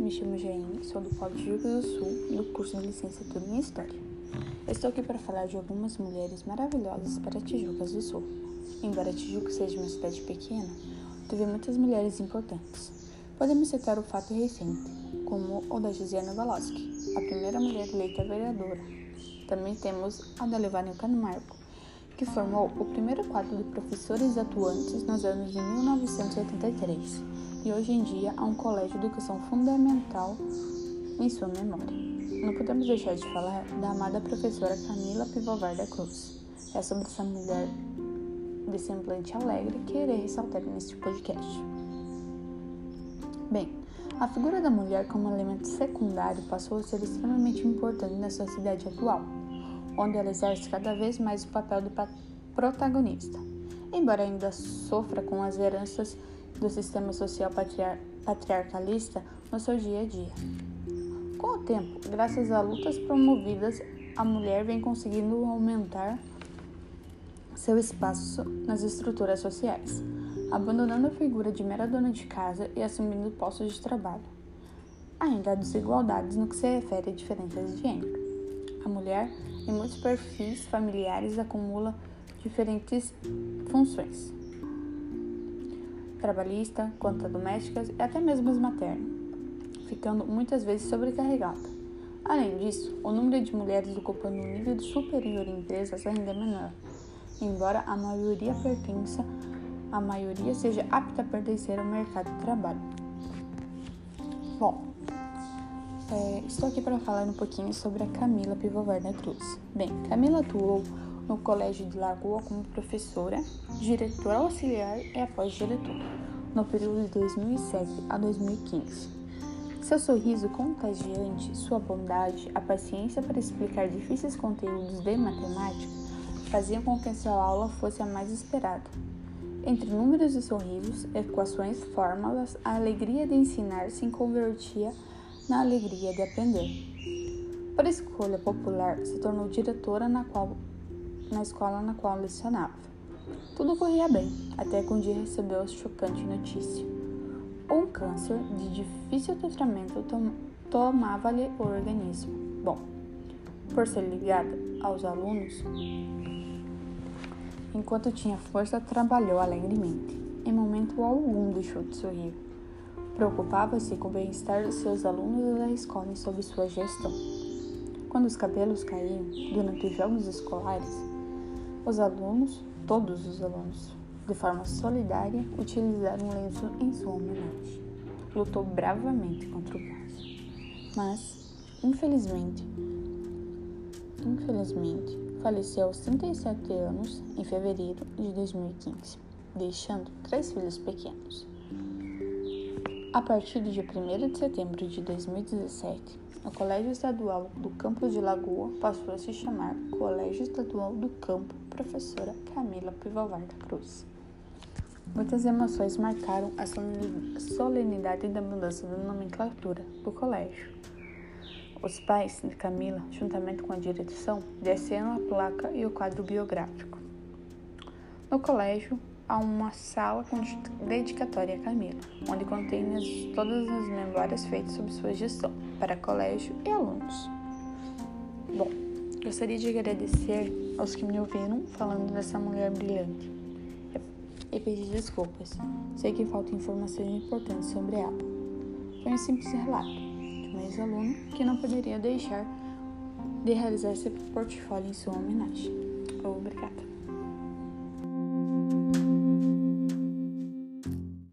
me chamo Jaine, sou do Polo de Juiz do Sul, do curso de licenciatura em História. Estou aqui para falar de algumas mulheres maravilhosas para Tijucas do Sul. Embora Tijuca seja uma cidade pequena, teve muitas mulheres importantes. Podemos citar o fato recente, como o da Josiana Valoski, a primeira mulher eleita vereadora. Também temos a da Levânia Camargo, que formou o primeiro quadro de professores atuantes nos anos de 1983 e hoje em dia há um colégio de educação fundamental em sua memória. Não podemos deixar de falar da amada professora Camila Pivovar da Cruz. É sobre essa mulher de semblante alegre que irei ressaltar neste podcast. Bem, a figura da mulher como elemento secundário passou a ser extremamente importante na sociedade atual, onde ela exerce cada vez mais o papel de protagonista. Embora ainda sofra com as heranças do sistema social patriar patriarcalista no seu dia a dia. Com o tempo, graças a lutas promovidas, a mulher vem conseguindo aumentar seu espaço nas estruturas sociais, abandonando a figura de mera dona de casa e assumindo postos de trabalho. Ainda há desigualdades no que se refere a diferenças de gênero. A mulher, em muitos perfis familiares, acumula diferentes funções trabalhista, contas domésticas e até mesmo as maternas, ficando muitas vezes sobrecarregada. Além disso, o número de mulheres ocupando um nível superior em empresas ainda é menor, embora a maioria pertença, a maioria seja apta a pertencer ao mercado de trabalho. Bom, estou aqui para falar um pouquinho sobre a Camila Pivovar da Cruz. Bem, Camila atuou no Colégio de Lagoa como professora, diretora auxiliar e após diretor, no período de 2007 a 2015. Seu sorriso contagiante, sua bondade, a paciência para explicar difíceis conteúdos de matemática faziam com que sua aula fosse a mais esperada. Entre números e sorrisos, equações, fórmulas, a alegria de ensinar se convertia na alegria de aprender. Por escolha popular, se tornou diretora na qual na escola na qual lecionava. Tudo corria bem, até que um dia recebeu a chocante notícia. Um câncer de difícil tratamento tom tomava-lhe o organismo. Bom, por ser ligada aos alunos, enquanto tinha força, trabalhou alegremente. Em momento algum deixou de sorrir. Preocupava-se com o bem-estar dos seus alunos e da escola sob sua gestão. Quando os cabelos caíam durante os jogos escolares, os alunos, todos os alunos, de forma solidária, utilizaram o lenço em sua homenagem. Lutou bravamente contra o câncer, mas, infelizmente, infelizmente, faleceu aos 37 anos em fevereiro de 2015, deixando três filhos pequenos. A partir dia 1 de setembro de 2017, o Colégio Estadual do Campo de Lagoa passou a se chamar Colégio Estadual do Campo Professora Camila Pivovar da Cruz. Muitas emoções marcaram a solenidade da mudança da nomenclatura do colégio. Os pais de Camila, juntamente com a direção, desceram a placa e o quadro biográfico. No colégio, há uma sala com dedicatória a Camila, onde contém todas as memórias feitas sobre sua gestão para colégio e alunos. Bom, gostaria de agradecer aos que me ouviram falando dessa mulher brilhante e pedir desculpas. Sei que faltam informações importantes sobre ela. Foi um simples relato de uma ex-aluna que não poderia deixar de realizar esse portfólio em sua homenagem.